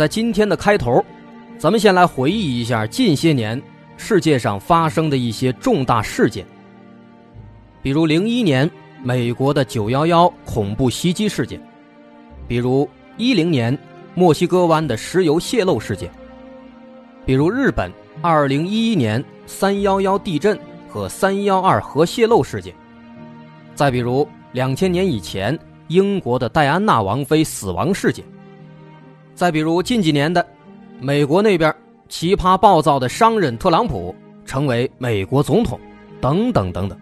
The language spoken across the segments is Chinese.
在今天的开头，咱们先来回忆一下近些年世界上发生的一些重大事件，比如零一年美国的九幺幺恐怖袭击事件，比如一零年墨西哥湾的石油泄漏事件，比如日本二零一一年三幺幺地震和三幺二核泄漏事件，再比如两千年以前英国的戴安娜王妃死亡事件。再比如近几年的，美国那边奇葩暴躁的商人特朗普成为美国总统，等等等等。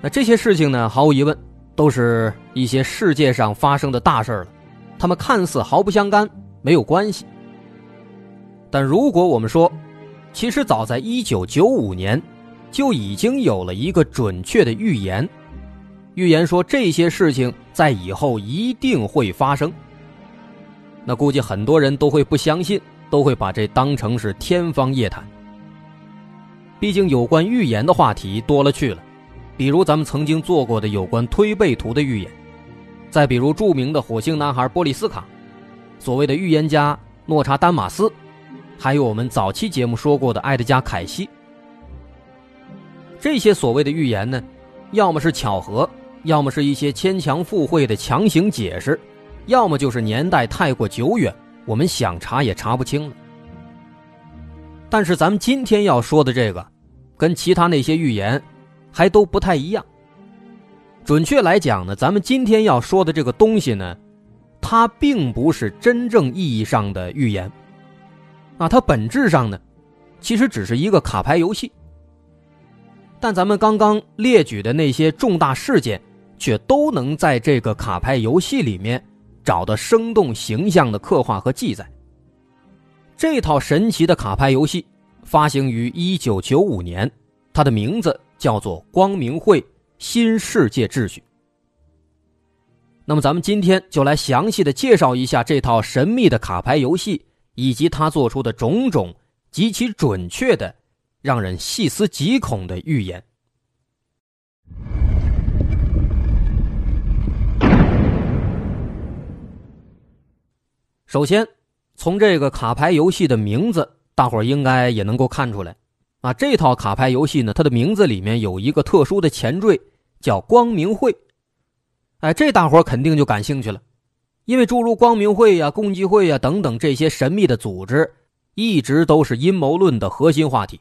那这些事情呢，毫无疑问都是一些世界上发生的大事了，他们看似毫不相干，没有关系。但如果我们说，其实早在一九九五年就已经有了一个准确的预言，预言说这些事情在以后一定会发生。那估计很多人都会不相信，都会把这当成是天方夜谭。毕竟有关预言的话题多了去了，比如咱们曾经做过的有关推背图的预言，再比如著名的火星男孩波利斯卡，所谓的预言家诺查丹马斯，还有我们早期节目说过的埃德加凯西。这些所谓的预言呢，要么是巧合，要么是一些牵强附会的强行解释。要么就是年代太过久远，我们想查也查不清了。但是咱们今天要说的这个，跟其他那些预言还都不太一样。准确来讲呢，咱们今天要说的这个东西呢，它并不是真正意义上的预言，啊，它本质上呢，其实只是一个卡牌游戏。但咱们刚刚列举的那些重大事件，却都能在这个卡牌游戏里面。找的生动形象的刻画和记载。这套神奇的卡牌游戏发行于一九九五年，它的名字叫做《光明会新世界秩序》。那么，咱们今天就来详细的介绍一下这套神秘的卡牌游戏，以及它做出的种种极其准确的、让人细思极恐的预言。首先，从这个卡牌游戏的名字，大伙应该也能够看出来，啊，这套卡牌游戏呢，它的名字里面有一个特殊的前缀，叫“光明会”。哎，这大伙肯定就感兴趣了，因为诸如光明会呀、共济会呀等等这些神秘的组织，一直都是阴谋论的核心话题。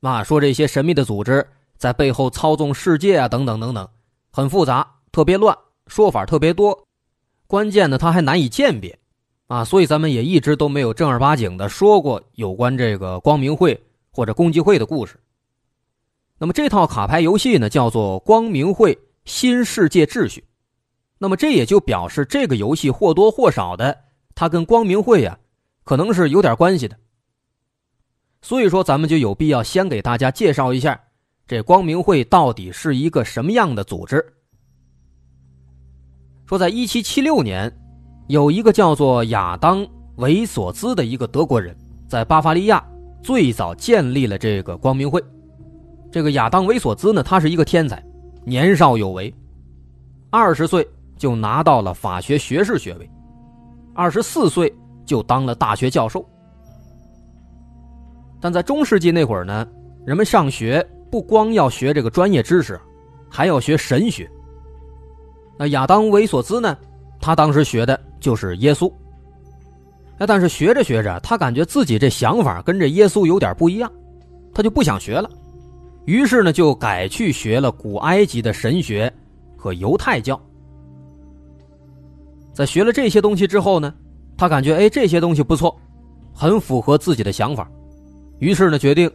啊，说这些神秘的组织在背后操纵世界啊，等等等等，很复杂，特别乱，说法特别多，关键呢，它还难以鉴别。啊，所以咱们也一直都没有正儿八经的说过有关这个光明会或者共济会的故事。那么这套卡牌游戏呢，叫做《光明会新世界秩序》。那么这也就表示这个游戏或多或少的，它跟光明会呀，可能是有点关系的。所以说，咱们就有必要先给大家介绍一下，这光明会到底是一个什么样的组织。说，在一七七六年。有一个叫做亚当·维索兹的一个德国人，在巴伐利亚最早建立了这个光明会。这个亚当·维索兹呢，他是一个天才，年少有为，二十岁就拿到了法学学士学位，二十四岁就当了大学教授。但在中世纪那会儿呢，人们上学不光要学这个专业知识，还要学神学。那亚当·维索兹呢？他当时学的就是耶稣，哎，但是学着学着，他感觉自己这想法跟这耶稣有点不一样，他就不想学了，于是呢，就改去学了古埃及的神学和犹太教。在学了这些东西之后呢，他感觉哎，这些东西不错，很符合自己的想法，于是呢，决定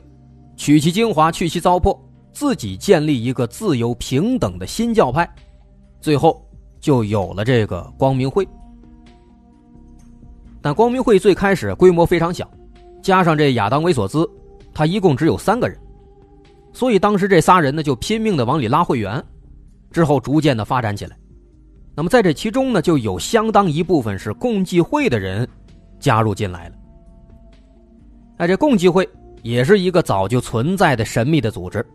取其精华，去其糟粕，自己建立一个自由平等的新教派，最后。就有了这个光明会。但光明会最开始规模非常小，加上这亚当·维索兹，他一共只有三个人，所以当时这仨人呢就拼命的往里拉会员，之后逐渐的发展起来。那么在这其中呢，就有相当一部分是共济会的人加入进来了。哎，这共济会也是一个早就存在的神秘的组织。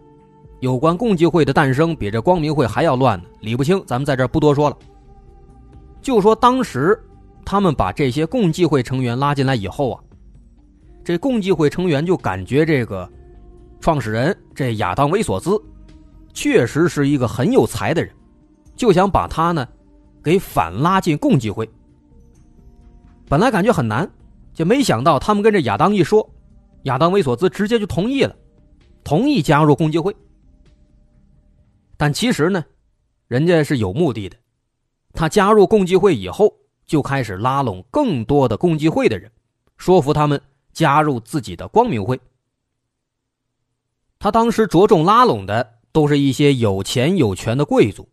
有关共济会的诞生，比这光明会还要乱呢，理不清。咱们在这不多说了，就说当时。他们把这些共济会成员拉进来以后啊，这共济会成员就感觉这个创始人这亚当·维索兹确实是一个很有才的人，就想把他呢给反拉进共济会。本来感觉很难，就没想到他们跟这亚当一说，亚当·维索兹直接就同意了，同意加入共济会。但其实呢，人家是有目的的，他加入共济会以后。就开始拉拢更多的共济会的人，说服他们加入自己的光明会。他当时着重拉拢的都是一些有钱有权的贵族，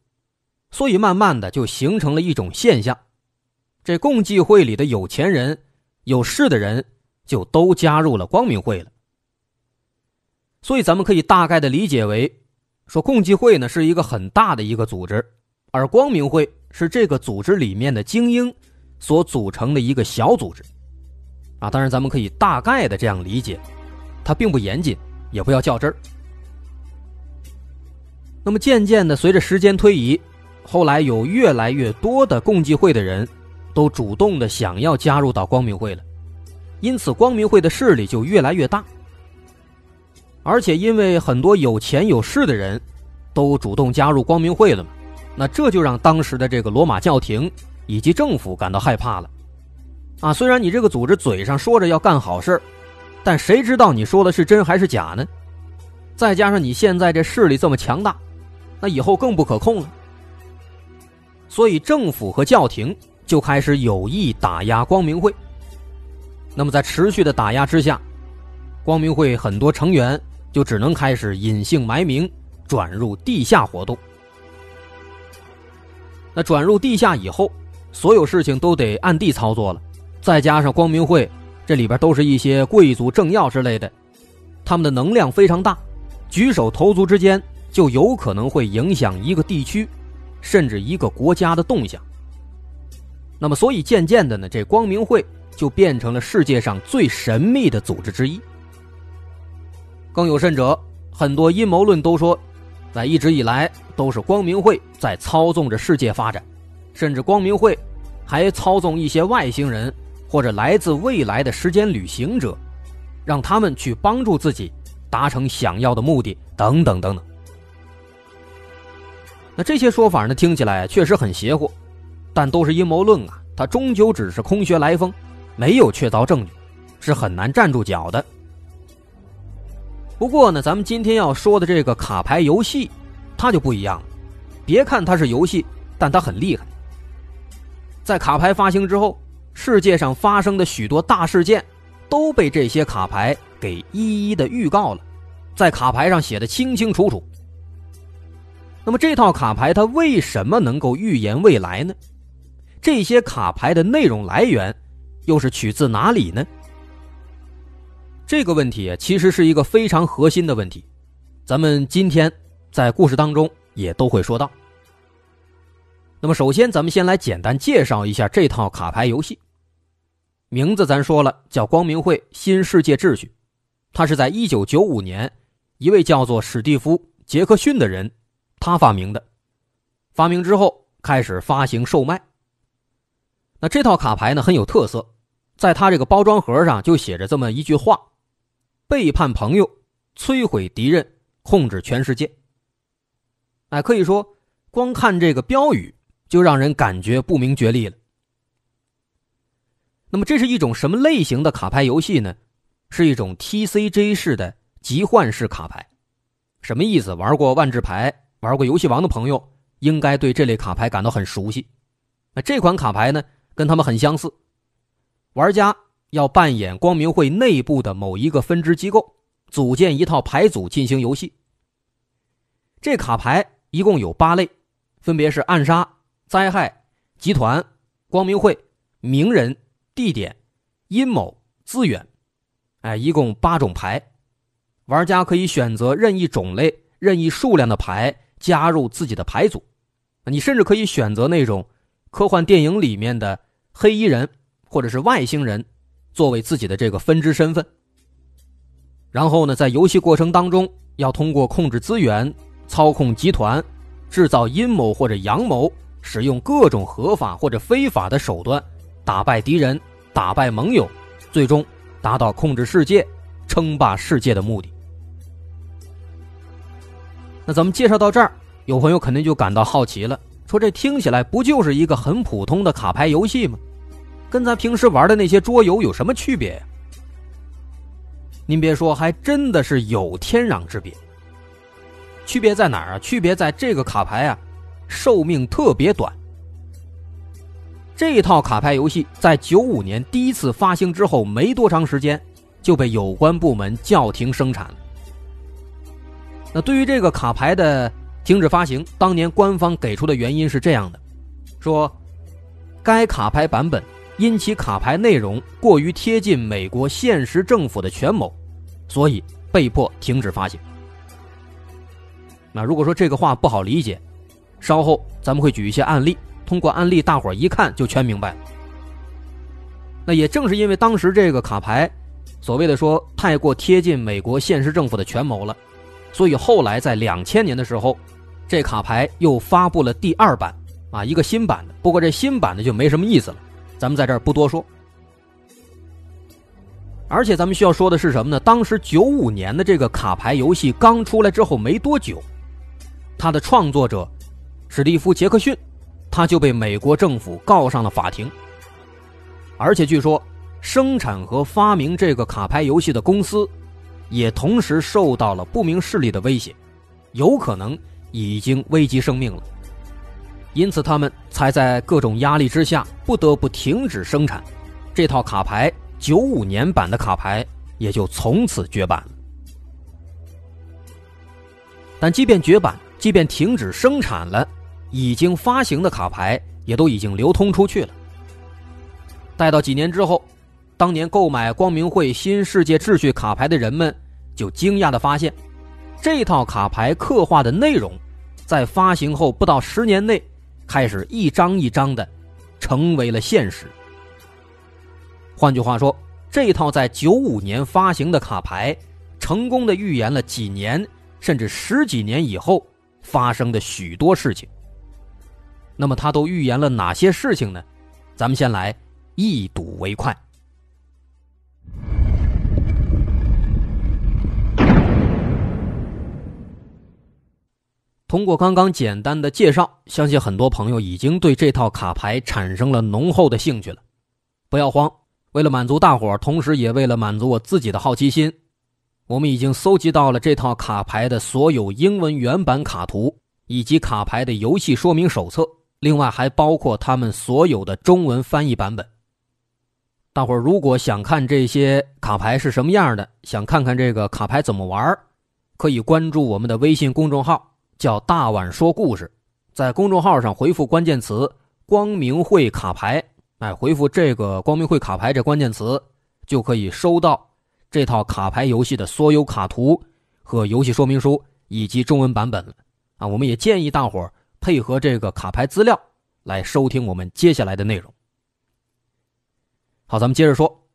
所以慢慢的就形成了一种现象：这共济会里的有钱人、有势的人就都加入了光明会了。所以咱们可以大概的理解为，说共济会呢是一个很大的一个组织，而光明会是这个组织里面的精英。所组成的一个小组织，啊，当然咱们可以大概的这样理解，它并不严谨，也不要较真儿。那么渐渐的，随着时间推移，后来有越来越多的共济会的人，都主动的想要加入到光明会了，因此光明会的势力就越来越大。而且因为很多有钱有势的人，都主动加入光明会了嘛，那这就让当时的这个罗马教廷。以及政府感到害怕了，啊，虽然你这个组织嘴上说着要干好事但谁知道你说的是真还是假呢？再加上你现在这势力这么强大，那以后更不可控了。所以政府和教廷就开始有意打压光明会。那么在持续的打压之下，光明会很多成员就只能开始隐姓埋名，转入地下活动。那转入地下以后。所有事情都得暗地操作了，再加上光明会，这里边都是一些贵族政要之类的，他们的能量非常大，举手投足之间就有可能会影响一个地区，甚至一个国家的动向。那么，所以渐渐的呢，这光明会就变成了世界上最神秘的组织之一。更有甚者，很多阴谋论都说，在一直以来都是光明会在操纵着世界发展，甚至光明会。还操纵一些外星人或者来自未来的时间旅行者，让他们去帮助自己达成想要的目的，等等等等。那这些说法呢，听起来确实很邪乎，但都是阴谋论啊，它终究只是空穴来风，没有确凿证据，是很难站住脚的。不过呢，咱们今天要说的这个卡牌游戏，它就不一样了。别看它是游戏，但它很厉害。在卡牌发行之后，世界上发生的许多大事件，都被这些卡牌给一一的预告了，在卡牌上写的清清楚楚。那么这套卡牌它为什么能够预言未来呢？这些卡牌的内容来源又是取自哪里呢？这个问题其实是一个非常核心的问题，咱们今天在故事当中也都会说到。那么，首先咱们先来简单介绍一下这套卡牌游戏。名字咱说了，叫《光明会新世界秩序》，它是在一九九五年，一位叫做史蒂夫·杰克逊的人，他发明的。发明之后开始发行售卖。那这套卡牌呢很有特色，在它这个包装盒上就写着这么一句话：“背叛朋友，摧毁敌人，控制全世界。”哎，可以说，光看这个标语。就让人感觉不明觉厉了。那么，这是一种什么类型的卡牌游戏呢？是一种 TCG 式的集换式卡牌。什么意思？玩过万智牌、玩过游戏王的朋友，应该对这类卡牌感到很熟悉。那这款卡牌呢，跟他们很相似。玩家要扮演光明会内部的某一个分支机构，组建一套牌组进行游戏。这卡牌一共有八类，分别是暗杀。灾害集团、光明会、名人、地点、阴谋、资源，哎，一共八种牌。玩家可以选择任意种类、任意数量的牌加入自己的牌组。你甚至可以选择那种科幻电影里面的黑衣人或者是外星人作为自己的这个分支身份。然后呢，在游戏过程当中，要通过控制资源、操控集团、制造阴谋或者阳谋，使用各种合法或者非法的手段，打败敌人、打败盟友，最终达到控制世界、称霸世界的目的。那咱们介绍到这儿，有朋友肯定就感到好奇了，说这听起来不就是一个很普通的卡牌游戏吗？跟咱平时玩的那些桌游有什么区别呀？您别说，还真的是有天壤之别。区别在哪儿啊？区别在这个卡牌啊，寿命特别短。这套卡牌游戏在九五年第一次发行之后没多长时间，就被有关部门叫停生产。那对于这个卡牌的停止发行，当年官方给出的原因是这样的：说，该卡牌版本。因其卡牌内容过于贴近美国现实政府的权谋，所以被迫停止发行。那如果说这个话不好理解，稍后咱们会举一些案例，通过案例大伙儿一看就全明白了。那也正是因为当时这个卡牌，所谓的说太过贴近美国现实政府的权谋了，所以后来在两千年的时候，这卡牌又发布了第二版，啊，一个新版的。不过这新版的就没什么意思了。咱们在这儿不多说，而且咱们需要说的是什么呢？当时九五年的这个卡牌游戏刚出来之后没多久，它的创作者史蒂夫·杰克逊，他就被美国政府告上了法庭。而且据说，生产和发明这个卡牌游戏的公司，也同时受到了不明势力的威胁，有可能已经危及生命了。因此，他们才在各种压力之下不得不停止生产，这套卡牌九五年版的卡牌也就从此绝版了。但即便绝版，即便停止生产了，已经发行的卡牌也都已经流通出去了。待到几年之后，当年购买光明会新世界秩序卡牌的人们就惊讶的发现，这套卡牌刻画的内容，在发行后不到十年内。开始一张一张的成为了现实。换句话说，这套在九五年发行的卡牌，成功的预言了几年甚至十几年以后发生的许多事情。那么，他都预言了哪些事情呢？咱们先来一睹为快。通过刚刚简单的介绍，相信很多朋友已经对这套卡牌产生了浓厚的兴趣了。不要慌，为了满足大伙儿，同时也为了满足我自己的好奇心，我们已经搜集到了这套卡牌的所有英文原版卡图，以及卡牌的游戏说明手册，另外还包括他们所有的中文翻译版本。大伙儿如果想看这些卡牌是什么样的，想看看这个卡牌怎么玩，可以关注我们的微信公众号。叫大碗说故事，在公众号上回复关键词“光明会卡牌”，哎，回复这个“光明会卡牌”这关键词，就可以收到这套卡牌游戏的所有卡图和游戏说明书以及中文版本了。啊，我们也建议大伙配合这个卡牌资料来收听我们接下来的内容。好，咱们接着说，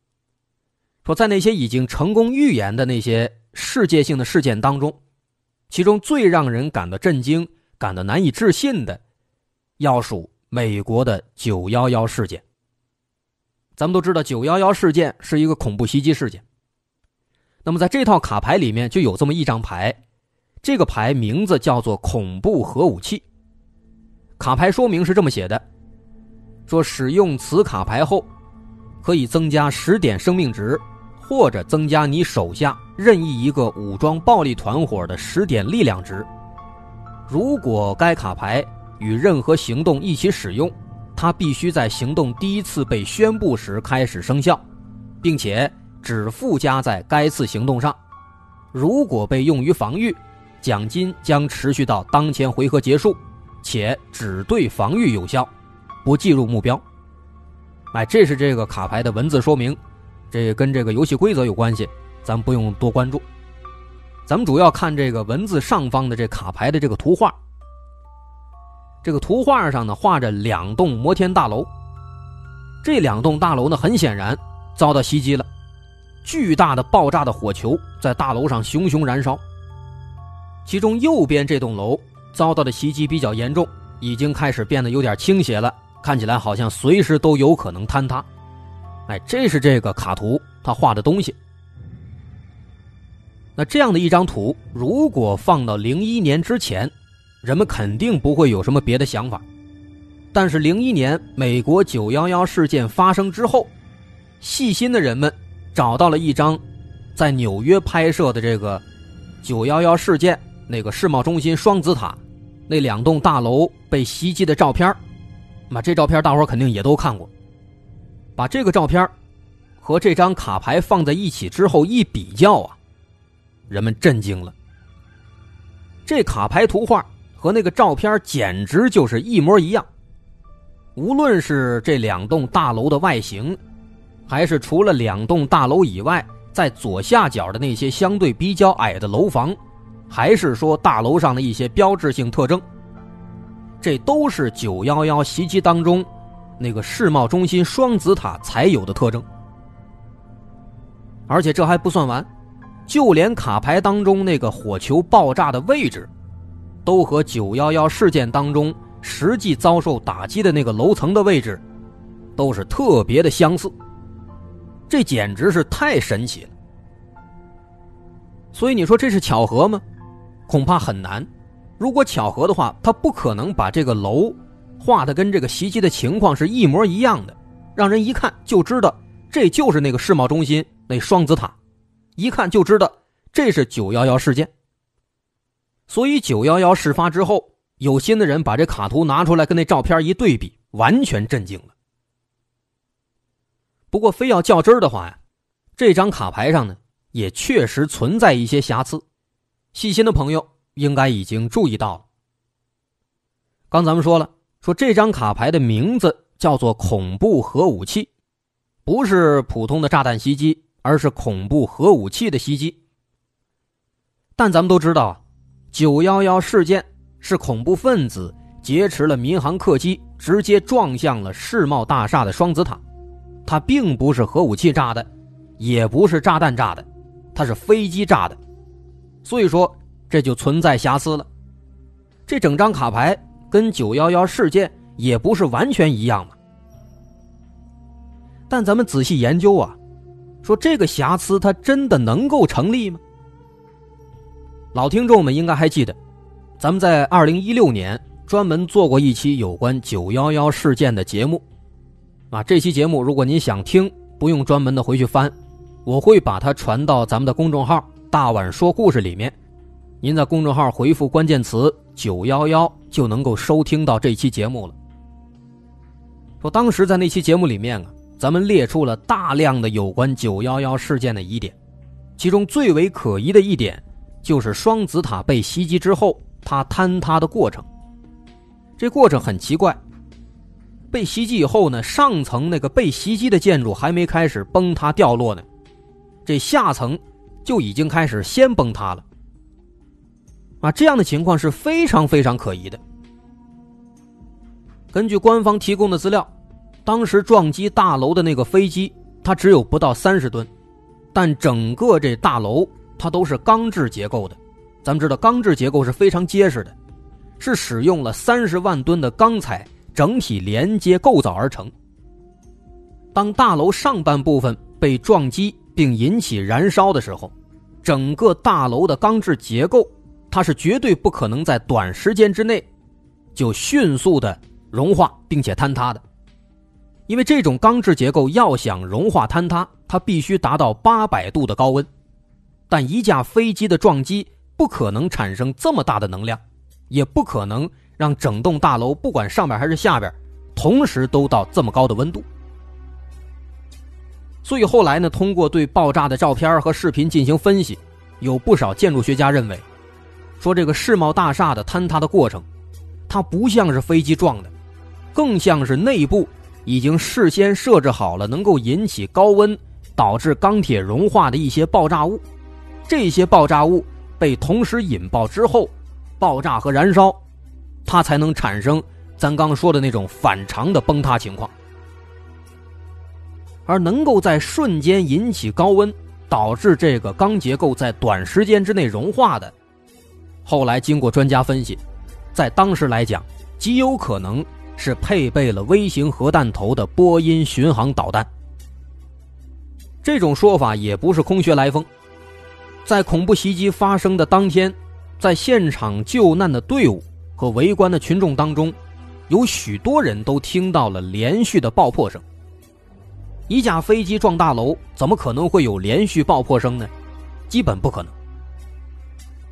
说在那些已经成功预言的那些世界性的事件当中。其中最让人感到震惊、感到难以置信的，要数美国的九幺幺事件。咱们都知道，九幺幺事件是一个恐怖袭击事件。那么，在这套卡牌里面就有这么一张牌，这个牌名字叫做“恐怖核武器”。卡牌说明是这么写的：说使用此卡牌后，可以增加十点生命值。或者增加你手下任意一个武装暴力团伙的十点力量值。如果该卡牌与任何行动一起使用，它必须在行动第一次被宣布时开始生效，并且只附加在该次行动上。如果被用于防御，奖金将持续到当前回合结束，且只对防御有效，不计入目标。哎，这是这个卡牌的文字说明。这跟这个游戏规则有关系，咱不用多关注。咱们主要看这个文字上方的这卡牌的这个图画。这个图画上呢，画着两栋摩天大楼。这两栋大楼呢，很显然遭到袭击了，巨大的爆炸的火球在大楼上熊熊燃烧。其中右边这栋楼遭到的袭击比较严重，已经开始变得有点倾斜了，看起来好像随时都有可能坍塌。哎，这是这个卡图他画的东西。那这样的一张图，如果放到零一年之前。人们肯定不会有什么别的想法，但是零一年美国九幺幺事件发生之后，细心的人们找到了一张在纽约拍摄的这个九幺幺事件那个世贸中心双子塔那两栋大楼被袭击的照片那这照片大伙肯定也都看过。把这个照片和这张卡牌放在一起之后一比较啊，人们震惊了。这卡牌图画。和那个照片简直就是一模一样。无论是这两栋大楼的外形，还是除了两栋大楼以外，在左下角的那些相对比较矮的楼房，还是说大楼上的一些标志性特征，这都是九幺幺袭击当中那个世贸中心双子塔才有的特征。而且这还不算完，就连卡牌当中那个火球爆炸的位置。都和九幺幺事件当中实际遭受打击的那个楼层的位置，都是特别的相似。这简直是太神奇了。所以你说这是巧合吗？恐怕很难。如果巧合的话，他不可能把这个楼画的跟这个袭击的情况是一模一样的，让人一看就知道这就是那个世贸中心那双子塔，一看就知道这是九幺幺事件。所以，九幺幺事发之后，有心的人把这卡图拿出来跟那照片一对比，完全震惊了。不过，非要较真的话呀，这张卡牌上呢，也确实存在一些瑕疵。细心的朋友应该已经注意到了。刚咱们说了，说这张卡牌的名字叫做“恐怖核武器”，不是普通的炸弹袭击，而是恐怖核武器的袭击。但咱们都知道。九幺幺事件是恐怖分子劫持了民航客机，直接撞向了世贸大厦的双子塔。它并不是核武器炸的，也不是炸弹炸的，它是飞机炸的。所以说这就存在瑕疵了。这整张卡牌跟九幺幺事件也不是完全一样嘛。但咱们仔细研究啊，说这个瑕疵它真的能够成立吗？老听众们应该还记得，咱们在二零一六年专门做过一期有关九幺幺事件的节目，啊，这期节目如果您想听，不用专门的回去翻，我会把它传到咱们的公众号“大碗说故事”里面，您在公众号回复关键词“九幺幺”就能够收听到这期节目了。说当时在那期节目里面啊，咱们列出了大量的有关九幺幺事件的疑点，其中最为可疑的一点。就是双子塔被袭击之后，它坍塌的过程。这过程很奇怪。被袭击以后呢，上层那个被袭击的建筑还没开始崩塌掉落呢，这下层就已经开始先崩塌了。啊，这样的情况是非常非常可疑的。根据官方提供的资料，当时撞击大楼的那个飞机，它只有不到三十吨，但整个这大楼。它都是钢制结构的，咱们知道钢制结构是非常结实的，是使用了三十万吨的钢材整体连接构造而成。当大楼上半部分被撞击并引起燃烧的时候，整个大楼的钢制结构它是绝对不可能在短时间之内就迅速的融化并且坍塌的，因为这种钢制结构要想融化坍塌，它必须达到八百度的高温。但一架飞机的撞击不可能产生这么大的能量，也不可能让整栋大楼不管上边还是下边，同时都到这么高的温度。所以后来呢，通过对爆炸的照片和视频进行分析，有不少建筑学家认为，说这个世贸大厦的坍塌的过程，它不像是飞机撞的，更像是内部已经事先设置好了能够引起高温导致钢铁融化的一些爆炸物，这些爆炸物被同时引爆之后，爆炸和燃烧，它才能产生咱刚说的那种反常的崩塌情况。而能够在瞬间引起高温，导致这个钢结构在短时间之内融化的，后来经过专家分析，在当时来讲，极有可能是配备了微型核弹头的波音巡航导弹。这种说法也不是空穴来风，在恐怖袭击发生的当天，在现场救难的队伍和围观的群众当中，有许多人都听到了连续的爆破声。一架飞机撞大楼，怎么可能会有连续爆破声呢？基本不可能。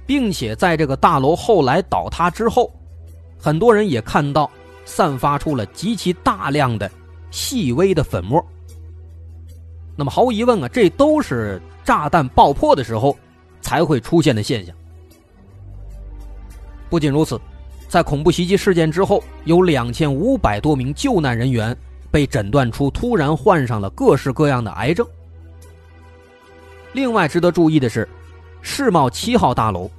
并且在这个大楼后来倒塌之后，很多人也看到散发出了极其大量的细微的粉末。那么毫无疑问啊，这都是炸弹爆破的时候才会出现的现象。不仅如此，在恐怖袭击事件之后，有两千五百多名救难人员。被诊断出突然患上了各式各样的癌症。另外值得注意的是，世贸七号大楼，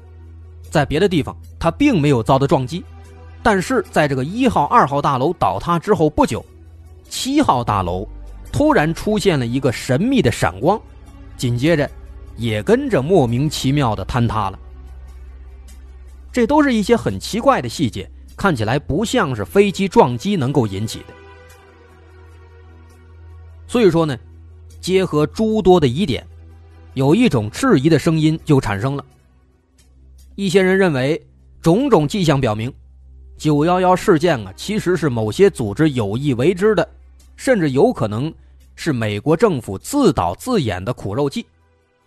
在别的地方它并没有遭到撞击，但是在这个一号、二号大楼倒塌之后不久，七号大楼突然出现了一个神秘的闪光，紧接着也跟着莫名其妙的坍塌了。这都是一些很奇怪的细节，看起来不像是飞机撞击能够引起的。所以说呢，结合诸多的疑点，有一种质疑的声音就产生了。一些人认为，种种迹象表明，九幺幺事件啊，其实是某些组织有意为之的，甚至有可能是美国政府自导自演的苦肉计，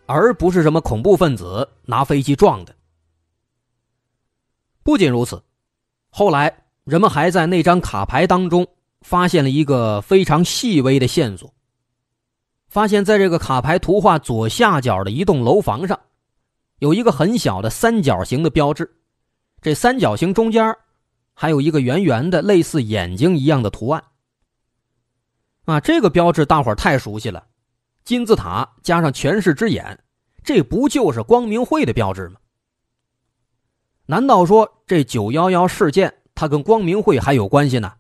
而不是什么恐怖分子拿飞机撞的。不仅如此，后来人们还在那张卡牌当中发现了一个非常细微的线索。发现，在这个卡牌图画左下角的一栋楼房上，有一个很小的三角形的标志。这三角形中间还有一个圆圆的、类似眼睛一样的图案。啊，这个标志大伙太熟悉了，金字塔加上全视之眼，这不就是光明会的标志吗？难道说这九幺幺事件它跟光明会还有关系呢？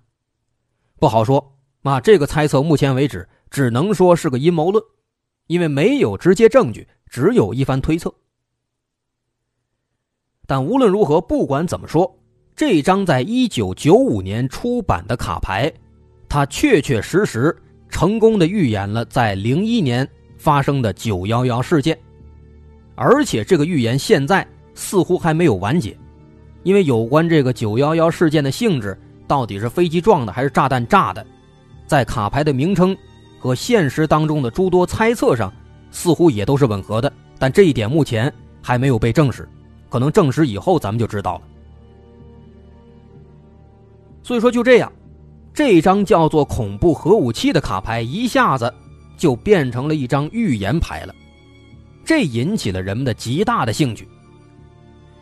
不好说。啊，这个猜测目前为止。只能说是个阴谋论，因为没有直接证据，只有一番推测。但无论如何，不管怎么说，这张在一九九五年出版的卡牌，它确确实实成功的预言了在零一年发生的九幺幺事件，而且这个预言现在似乎还没有完结，因为有关这个九幺幺事件的性质，到底是飞机撞的还是炸弹炸的，在卡牌的名称。和现实当中的诸多猜测上，似乎也都是吻合的，但这一点目前还没有被证实，可能证实以后咱们就知道了。所以说就这样，这张叫做“恐怖核武器”的卡牌一下子就变成了一张预言牌了，这引起了人们的极大的兴趣。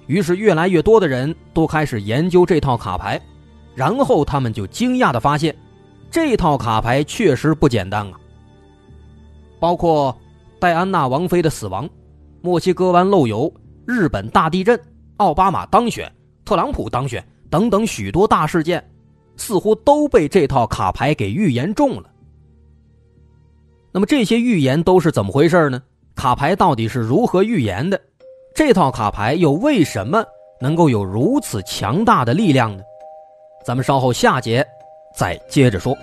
于是越来越多的人都开始研究这套卡牌，然后他们就惊讶的发现。这套卡牌确实不简单啊！包括戴安娜王妃的死亡、墨西哥湾漏油、日本大地震、奥巴马当选、特朗普当选等等许多大事件，似乎都被这套卡牌给预言中了。那么这些预言都是怎么回事呢？卡牌到底是如何预言的？这套卡牌又为什么能够有如此强大的力量呢？咱们稍后下节。再接着说。